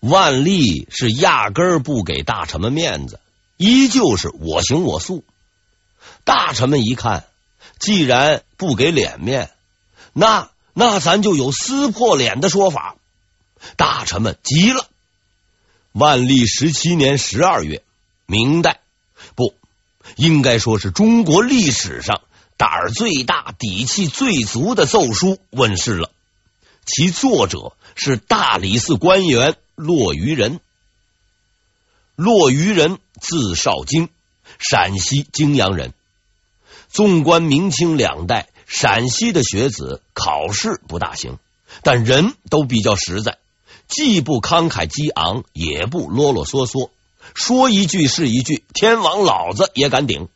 万历是压根儿不给大臣们面子，依旧是我行我素。大臣们一看，既然不给脸面，那那咱就有撕破脸的说法。大臣们急了。万历十七年十二月，明代不应该说是中国历史上胆儿最大、底气最足的奏书问世了。其作者是大理寺官员骆虞仁。骆虞人字绍京，陕西泾阳人。纵观明清两代，陕西的学子考试不大行，但人都比较实在，既不慷慨激昂，也不啰啰嗦嗦，说一句是一句，天王老子也敢顶。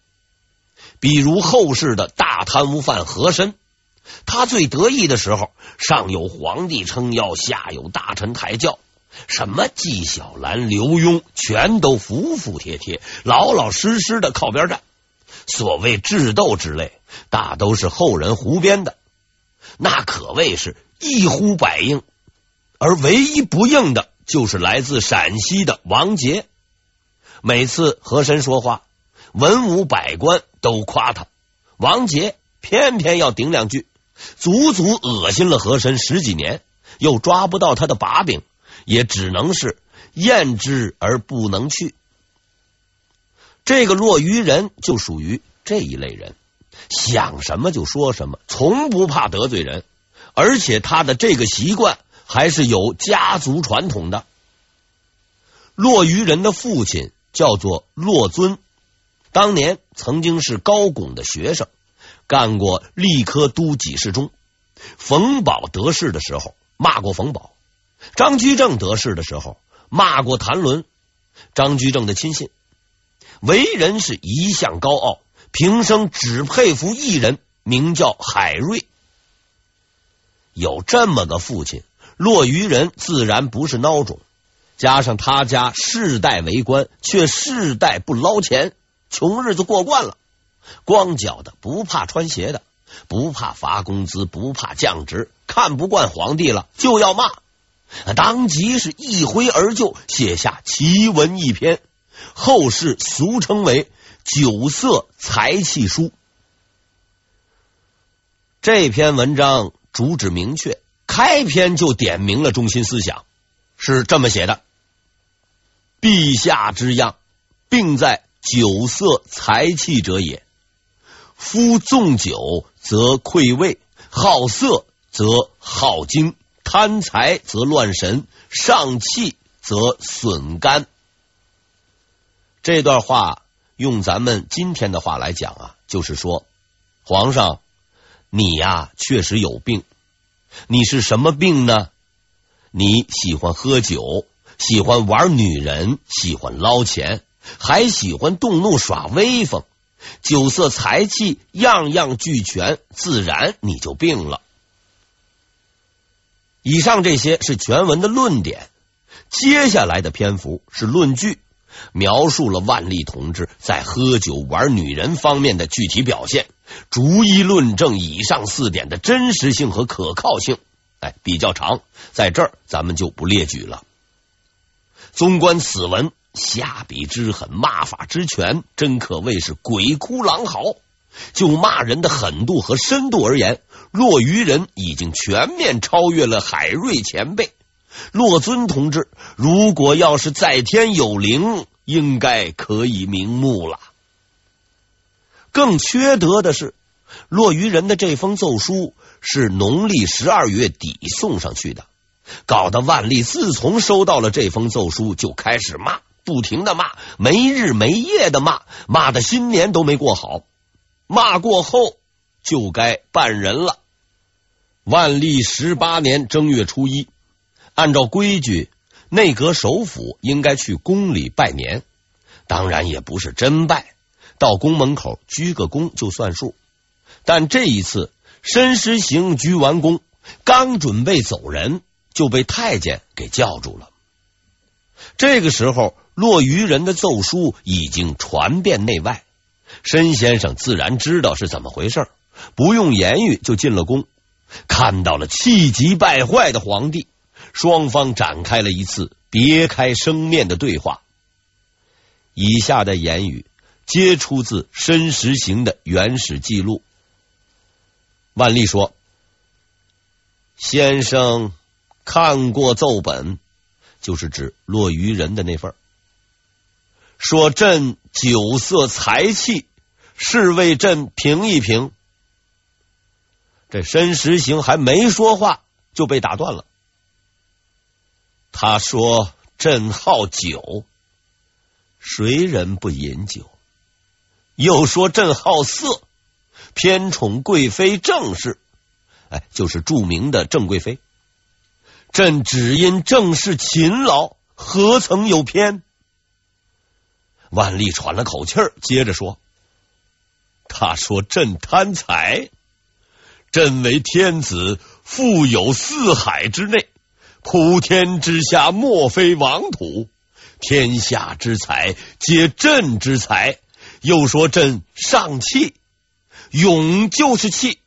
比如后世的大贪污犯和珅，他最得意的时候，上有皇帝撑腰，下有大臣抬轿，什么纪晓岚、刘墉，全都服服帖帖、老老实实的靠边站。所谓智斗之类，大都是后人胡编的，那可谓是一呼百应。而唯一不应的，就是来自陕西的王杰。每次和珅说话，文武百官都夸他，王杰偏偏要顶两句，足足恶心了和珅十几年，又抓不到他的把柄，也只能是厌之而不能去。这个骆虞仁就属于这一类人，想什么就说什么，从不怕得罪人，而且他的这个习惯还是有家族传统的。骆虞仁的父亲叫做骆尊，当年曾经是高拱的学生，干过吏科都给事中。冯保得势的时候骂过冯保，张居正得势的时候骂过谭伦，张居正的亲信。为人是一向高傲，平生只佩服一人，名叫海瑞。有这么个父亲，骆虞仁自然不是孬种。加上他家世代为官，却世代不捞钱，穷日子过惯了，光脚的不怕穿鞋的，不怕发工资，不怕降职，看不惯皇帝了就要骂，当即是一挥而就，写下奇文一篇。后世俗称为《酒色财气书》。这篇文章主旨明确，开篇就点明了中心思想，是这么写的：“陛下之恙，病在酒色财气者也。夫纵酒则溃胃，好色则耗精，贪财则乱神，上气则损肝。”这段话用咱们今天的话来讲啊，就是说，皇上，你呀确实有病。你是什么病呢？你喜欢喝酒，喜欢玩女人，喜欢捞钱，还喜欢动怒耍威风，酒色财气样样俱全，自然你就病了。以上这些是全文的论点，接下来的篇幅是论据。描述了万历同志在喝酒玩女人方面的具体表现，逐一论证以上四点的真实性和可靠性。哎，比较长，在这儿咱们就不列举了。纵观此文，下笔之狠，骂法之全，真可谓是鬼哭狼嚎。就骂人的狠度和深度而言，骆虞人已经全面超越了海瑞前辈。骆尊同志，如果要是在天有灵，应该可以瞑目了。更缺德的是，骆虞人的这封奏书是农历十二月底送上去的，搞得万历自从收到了这封奏书，就开始骂，不停的骂，没日没夜的骂，骂的新年都没过好。骂过后，就该办人了。万历十八年正月初一。按照规矩，内阁首辅应该去宫里拜年，当然也不是真拜，到宫门口鞠个躬就算数。但这一次，申时行鞠完躬，刚准备走人，就被太监给叫住了。这个时候，骆虞人的奏书已经传遍内外，申先生自然知道是怎么回事，不用言语就进了宫，看到了气急败坏的皇帝。双方展开了一次别开生面的对话。以下的言语皆出自申时行的原始记录。万历说：“先生看过奏本，就是指落于人的那份。说朕酒色财气，是为朕评一评。”这申时行还没说话，就被打断了。他说：“朕好酒，谁人不饮酒？又说朕好色，偏宠贵妃郑氏，哎，就是著名的郑贵妃。朕只因郑氏勤劳，何曾有偏？”万历喘了口气儿，接着说：“他说朕贪财。”朕为天子，富有四海之内，普天之下莫非王土，天下之财皆朕之财。又说朕上气，勇就是气，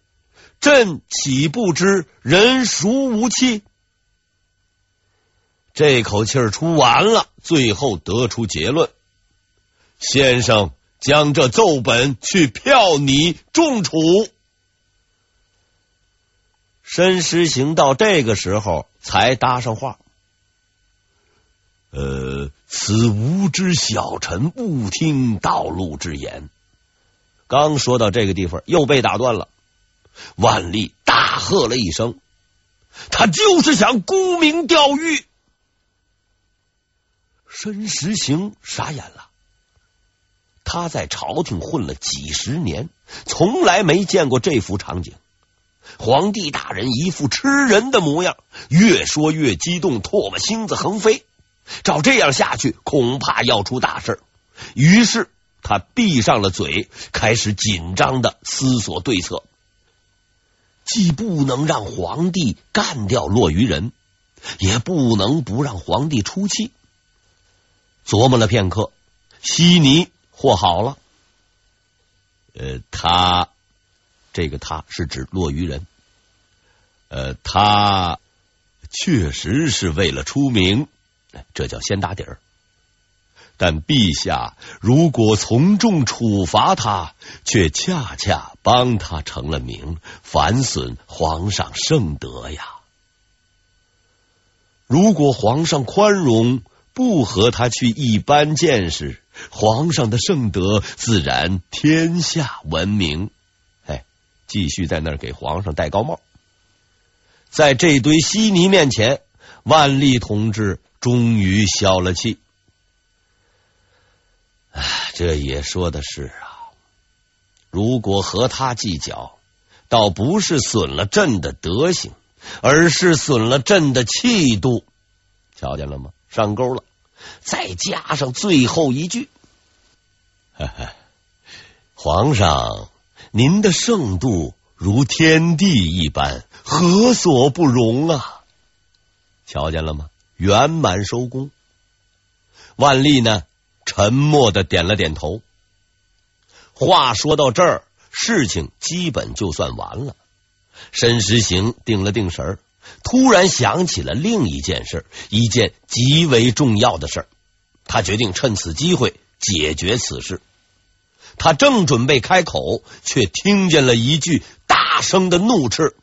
朕岂不知人孰无气？这口气儿出完了，最后得出结论：先生将这奏本去票拟重处。申时行到这个时候才搭上话。呃，此无知小臣误听道路之言。刚说到这个地方，又被打断了。万历大喝了一声：“他就是想沽名钓誉！”申时行傻眼了。他在朝廷混了几十年，从来没见过这幅场景。皇帝大人一副吃人的模样，越说越激动，唾沫星子横飞。照这样下去，恐怕要出大事。于是他闭上了嘴，开始紧张的思索对策。既不能让皇帝干掉落于人，也不能不让皇帝出气。琢磨了片刻，悉尼和好了。呃，他。这个他是指落于人，呃，他确实是为了出名，这叫先打底儿。但陛下如果从重处罚他，却恰恰帮他成了名，反损皇上圣德呀。如果皇上宽容，不和他去一般见识，皇上的圣德自然天下闻名。哎继续在那儿给皇上戴高帽，在这堆稀泥面前，万历同志终于消了气。唉，这也说的是啊，如果和他计较，倒不是损了朕的德行，而是损了朕的气度。瞧见了吗？上钩了。再加上最后一句，呵呵，皇上。您的圣度如天地一般，何所不容啊？瞧见了吗？圆满收工。万历呢，沉默的点了点头。话说到这儿，事情基本就算完了。申时行定了定神，突然想起了另一件事，一件极为重要的事。他决定趁此机会解决此事。他正准备开口，却听见了一句大声的怒斥：“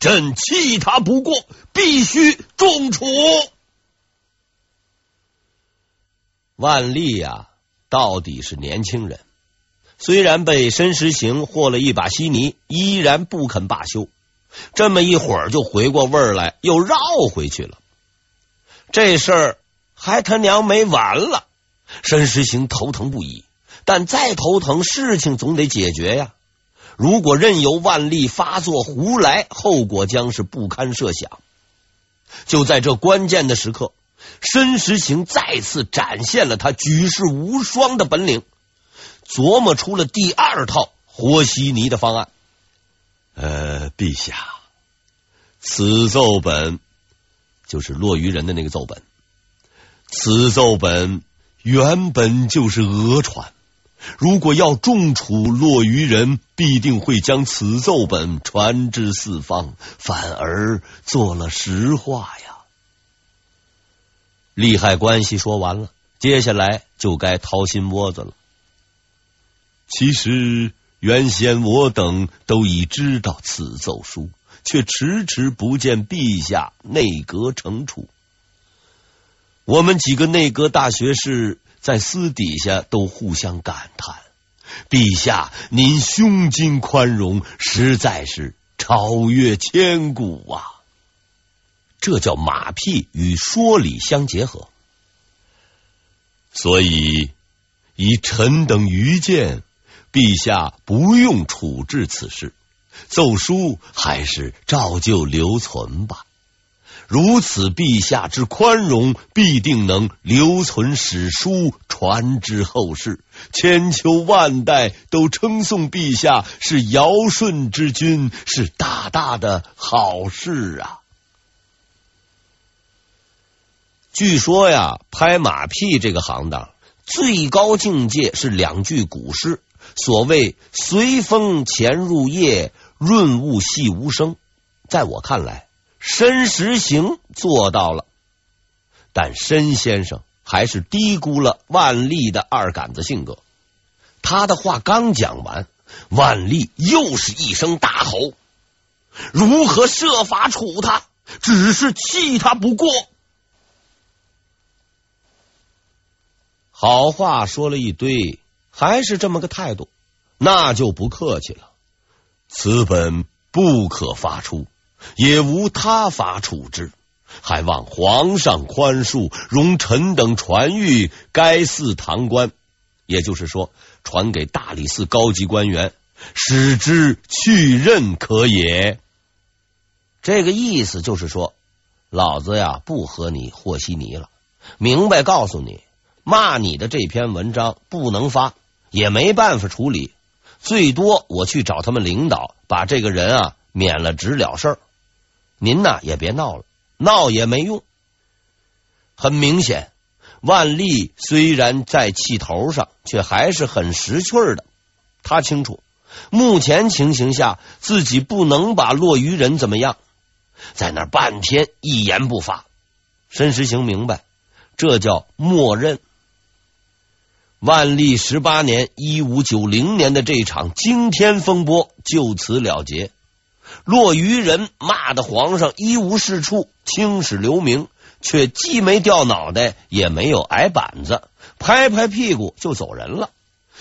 朕弃他不过，必须重处。”万历呀，到底是年轻人，虽然被申时行和了一把稀泥，依然不肯罢休。这么一会儿就回过味儿来，又绕回去了。这事儿还他娘没完了，申时行头疼不已。但再头疼，事情总得解决呀。如果任由万历发作胡来，后果将是不堪设想。就在这关键的时刻，申时行再次展现了他举世无双的本领，琢磨出了第二套和稀泥的方案。呃，陛下，此奏本就是落于人的那个奏本，此奏本原本就是讹传。如果要重处落于人，必定会将此奏本传之四方，反而做了实话呀。利害关系说完了，接下来就该掏心窝子了。其实原先我等都已知道此奏书，却迟迟不见陛下内阁惩处。我们几个内阁大学士在私底下都互相感叹：陛下，您胸襟宽容，实在是超越千古啊！这叫马屁与说理相结合。所以，以臣等愚见。陛下不用处置此事，奏书还是照旧留存吧。如此，陛下之宽容，必定能留存史书，传之后世，千秋万代都称颂陛下是尧舜之君，是大大的好事啊！据说呀，拍马屁这个行当最高境界是两句古诗。所谓“随风潜入夜，润物细无声”，在我看来，申时行做到了，但申先生还是低估了万历的二杆子性格。他的话刚讲完，万历又是一声大吼：“如何设法处他？只是气他不过。”好话说了一堆。还是这么个态度，那就不客气了。此本不可发出，也无他法处置，还望皇上宽恕，容臣等传谕该寺堂官，也就是说，传给大理寺高级官员，使之去任可也。这个意思就是说，老子呀不和你和稀泥了，明白告诉你，骂你的这篇文章不能发。也没办法处理，最多我去找他们领导，把这个人啊免了职了事儿。您呐也别闹了，闹也没用。很明显，万历虽然在气头上，却还是很识趣的。他清楚，目前情形下自己不能把落鱼人怎么样，在那半天一言不发。申时行明白，这叫默认。万历十八年（一五九零年）的这场惊天风波就此了结。落鱼人骂的皇上一无是处，青史留名，却既没掉脑袋，也没有挨板子，拍拍屁股就走人了。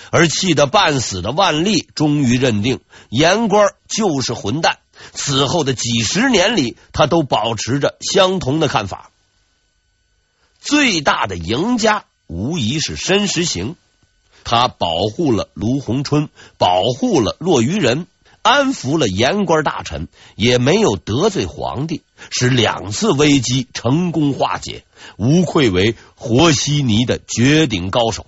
而气得半死的万历终于认定言官就是混蛋。此后的几十年里，他都保持着相同的看法。最大的赢家。无疑是申时行，他保护了卢鸿春，保护了落于人，安抚了言官大臣，也没有得罪皇帝，使两次危机成功化解，无愧为和稀泥的绝顶高手。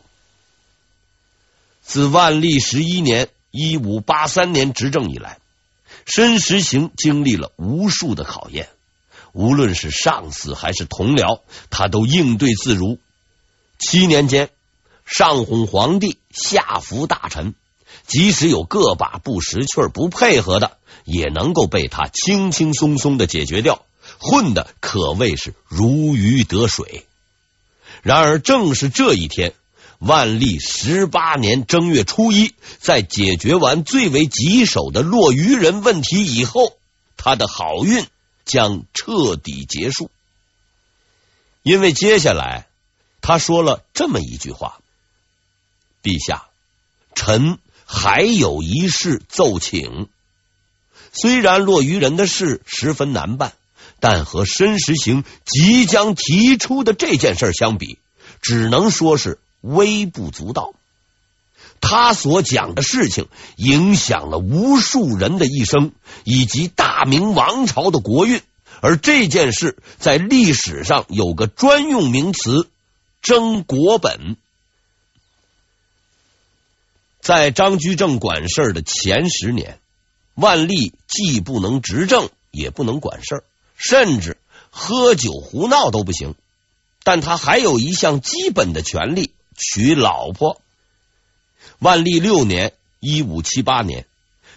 自万历十一年（一五八三年）执政以来，申时行经历了无数的考验，无论是上司还是同僚，他都应对自如。七年间，上哄皇帝，下服大臣，即使有个把不识趣、不配合的，也能够被他轻轻松松的解决掉，混的可谓是如鱼得水。然而，正是这一天，万历十八年正月初一，在解决完最为棘手的落鱼人问题以后，他的好运将彻底结束，因为接下来。他说了这么一句话：“陛下，臣还有一事奏请。虽然落于人的事十分难办，但和申时行即将提出的这件事相比，只能说是微不足道。他所讲的事情影响了无数人的一生，以及大明王朝的国运。而这件事在历史上有个专用名词。”争国本，在张居正管事的前十年，万历既不能执政，也不能管事，甚至喝酒胡闹都不行。但他还有一项基本的权利，娶老婆。万历六年（一五七八年），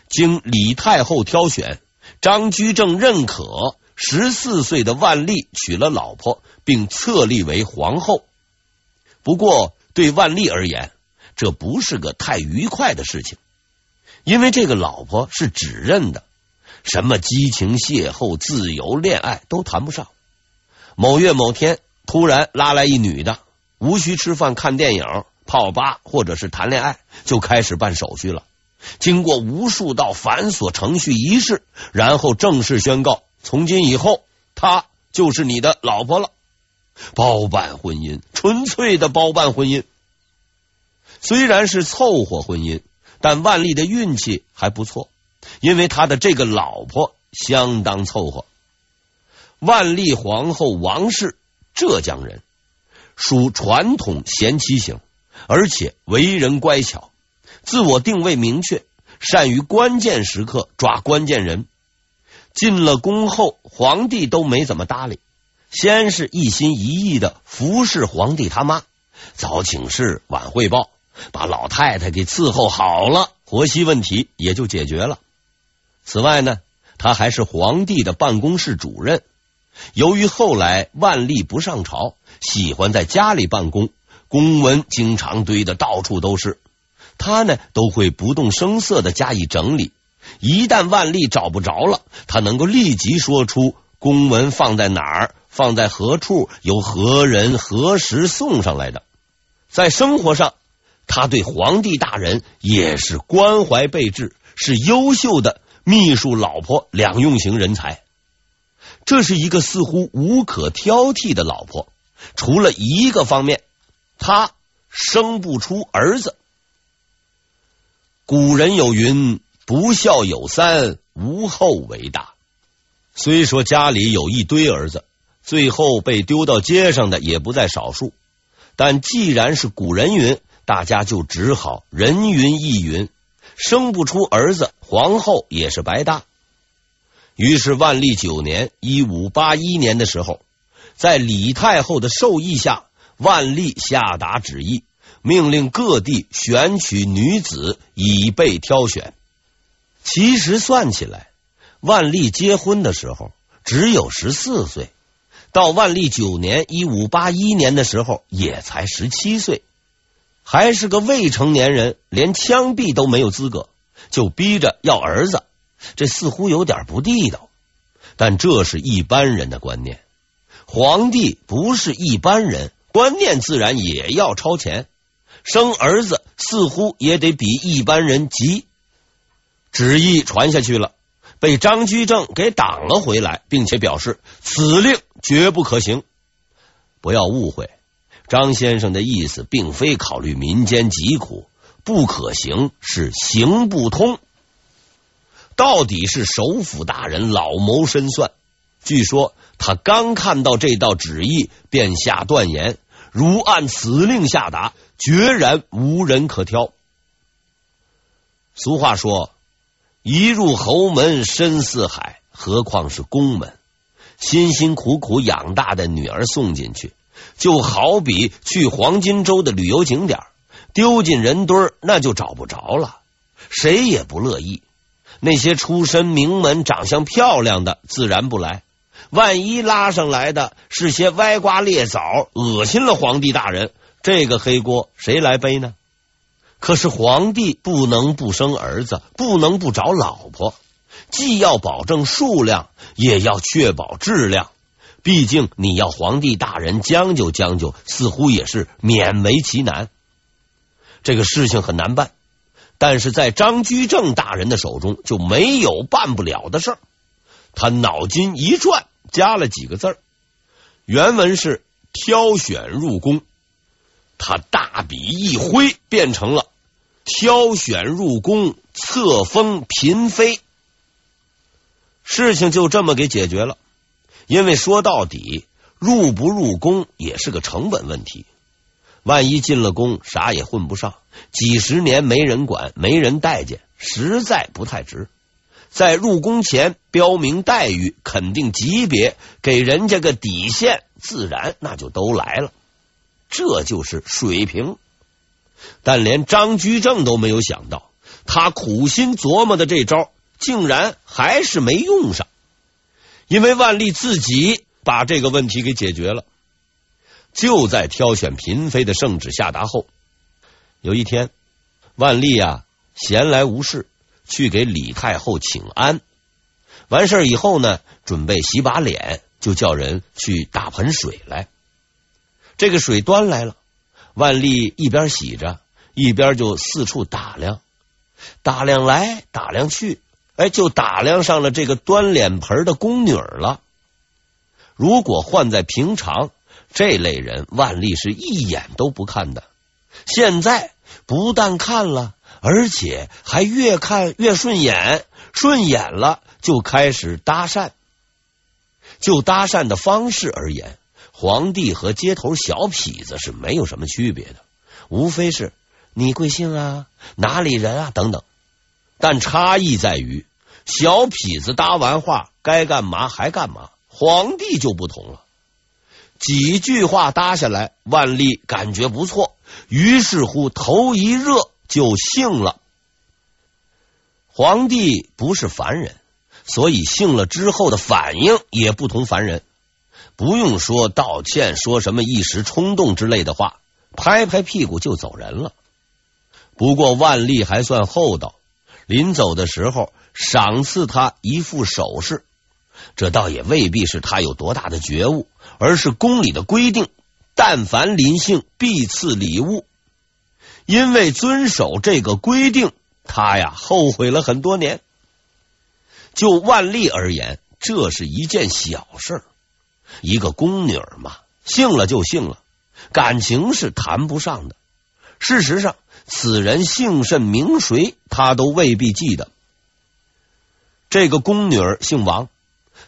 经李太后挑选，张居正认可，十四岁的万历娶了老婆，并册立为皇后。不过，对万历而言，这不是个太愉快的事情，因为这个老婆是指认的，什么激情邂逅、自由恋爱都谈不上。某月某天，突然拉来一女的，无需吃饭、看电影、泡吧或者是谈恋爱，就开始办手续了。经过无数道繁琐程序仪式，然后正式宣告：从今以后，她就是你的老婆了。包办婚姻，纯粹的包办婚姻。虽然是凑合婚姻，但万历的运气还不错，因为他的这个老婆相当凑合。万历皇后王氏，浙江人，属传统贤妻型，而且为人乖巧，自我定位明确，善于关键时刻抓关键人。进了宫后，皇帝都没怎么搭理。先是一心一意的服侍皇帝他妈，早请示晚汇报，把老太太给伺候好了，婆媳问题也就解决了。此外呢，他还是皇帝的办公室主任。由于后来万历不上朝，喜欢在家里办公，公文经常堆得到处都是，他呢都会不动声色的加以整理。一旦万历找不着了，他能够立即说出公文放在哪儿。放在何处，由何人何时送上来的？在生活上，他对皇帝大人也是关怀备至，是优秀的秘书老婆两用型人才。这是一个似乎无可挑剔的老婆，除了一个方面，他生不出儿子。古人有云：“不孝有三，无后为大。”虽说家里有一堆儿子。最后被丢到街上的也不在少数，但既然是古人云，大家就只好人云亦云，生不出儿子，皇后也是白搭。于是万历九年（一五八一年）的时候，在李太后的授意下，万历下达旨意，命令各地选取女子以备挑选。其实算起来，万历结婚的时候只有十四岁。到万历九年（一五八一年）的时候，也才十七岁，还是个未成年人，连枪毙都没有资格，就逼着要儿子，这似乎有点不地道。但这是一般人的观念，皇帝不是一般人，观念自然也要超前。生儿子似乎也得比一般人急。旨意传下去了，被张居正给挡了回来，并且表示此令。绝不可行！不要误会，张先生的意思并非考虑民间疾苦，不可行是行不通。到底是首辅大人老谋深算，据说他刚看到这道旨意，便下断言：如按此令下达，决然无人可挑。俗话说：“一入侯门深似海”，何况是宫门？辛辛苦苦养大的女儿送进去，就好比去黄金周的旅游景点，丢进人堆，那就找不着了。谁也不乐意。那些出身名门、长相漂亮的，自然不来。万一拉上来的是些歪瓜裂枣，恶心了皇帝大人，这个黑锅谁来背呢？可是皇帝不能不生儿子，不能不找老婆。既要保证数量，也要确保质量。毕竟你要皇帝大人将就将就，似乎也是勉为其难。这个事情很难办，但是在张居正大人的手中就没有办不了的事儿。他脑筋一转，加了几个字儿。原文是“挑选入宫”，他大笔一挥，变成了“挑选入宫，册封嫔妃”。事情就这么给解决了，因为说到底，入不入宫也是个成本问题。万一进了宫，啥也混不上，几十年没人管，没人待见，实在不太值。在入宫前标明待遇，肯定级别，给人家个底线，自然那就都来了。这就是水平。但连张居正都没有想到，他苦心琢磨的这招。竟然还是没用上，因为万历自己把这个问题给解决了。就在挑选嫔妃的圣旨下达后，有一天，万历啊闲来无事，去给李太后请安。完事以后呢，准备洗把脸，就叫人去打盆水来。这个水端来了，万历一边洗着，一边就四处打量，打量来打量去，哎，就打量上了这个端脸盆的宫女了。如果换在平常，这类人万历是一眼都不看的。现在不但看了，而且还越看越顺眼，顺眼了就开始搭讪。就搭讪的方式而言，皇帝和街头小痞子是没有什么区别的，无非是你贵姓啊，哪里人啊等等。但差异在于，小痞子搭完话该干嘛还干嘛，皇帝就不同了。几句话搭下来，万历感觉不错，于是乎头一热就信了。皇帝不是凡人，所以信了之后的反应也不同凡人。不用说道歉，说什么一时冲动之类的话，拍拍屁股就走人了。不过万历还算厚道，临走的时候赏赐他一副首饰，这倒也未必是他有多大的觉悟，而是宫里的规定，但凡临幸必赐礼物。因为遵守这个规定，他呀后悔了很多年。就万历而言，这是一件小事。一个宫女儿嘛，姓了就姓了，感情是谈不上的。事实上，此人姓甚名谁，他都未必记得。这个宫女儿姓王，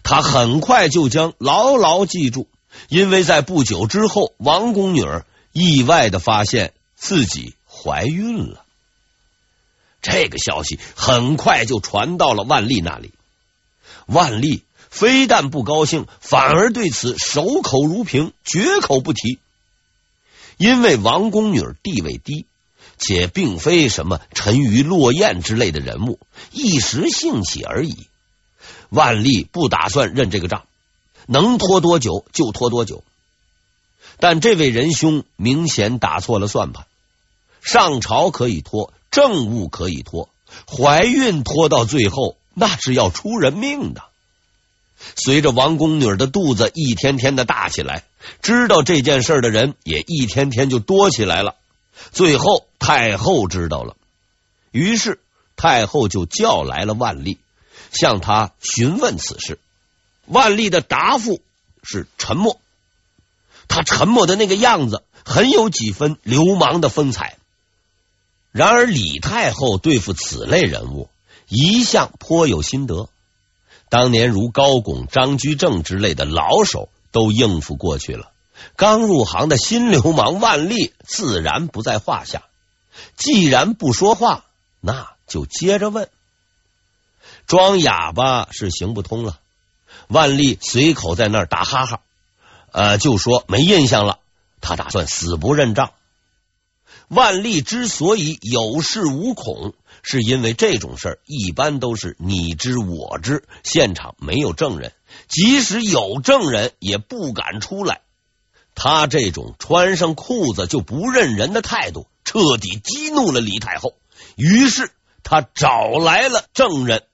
他很快就将牢牢记住，因为在不久之后，王宫女儿意外的发现自己怀孕了。这个消息很快就传到了万历那里，万历。非但不高兴，反而对此守口如瓶，绝口不提。因为王宫女儿地位低，且并非什么沉鱼落雁之类的人物，一时兴起而已。万历不打算认这个账，能拖多久就拖多久。但这位仁兄明显打错了算盘，上朝可以拖，政务可以拖，怀孕拖到最后，那是要出人命的。随着王宫女的肚子一天天的大起来，知道这件事的人也一天天就多起来了。最后太后知道了，于是太后就叫来了万历，向他询问此事。万历的答复是沉默，他沉默的那个样子，很有几分流氓的风采。然而李太后对付此类人物，一向颇有心得。当年如高拱、张居正之类的老手都应付过去了，刚入行的新流氓万历自然不在话下。既然不说话，那就接着问。装哑巴是行不通了。万历随口在那儿打哈哈，呃，就说没印象了。他打算死不认账。万历之所以有恃无恐。是因为这种事儿一般都是你知我知，现场没有证人，即使有证人也不敢出来。他这种穿上裤子就不认人的态度，彻底激怒了李太后。于是他找来了证人。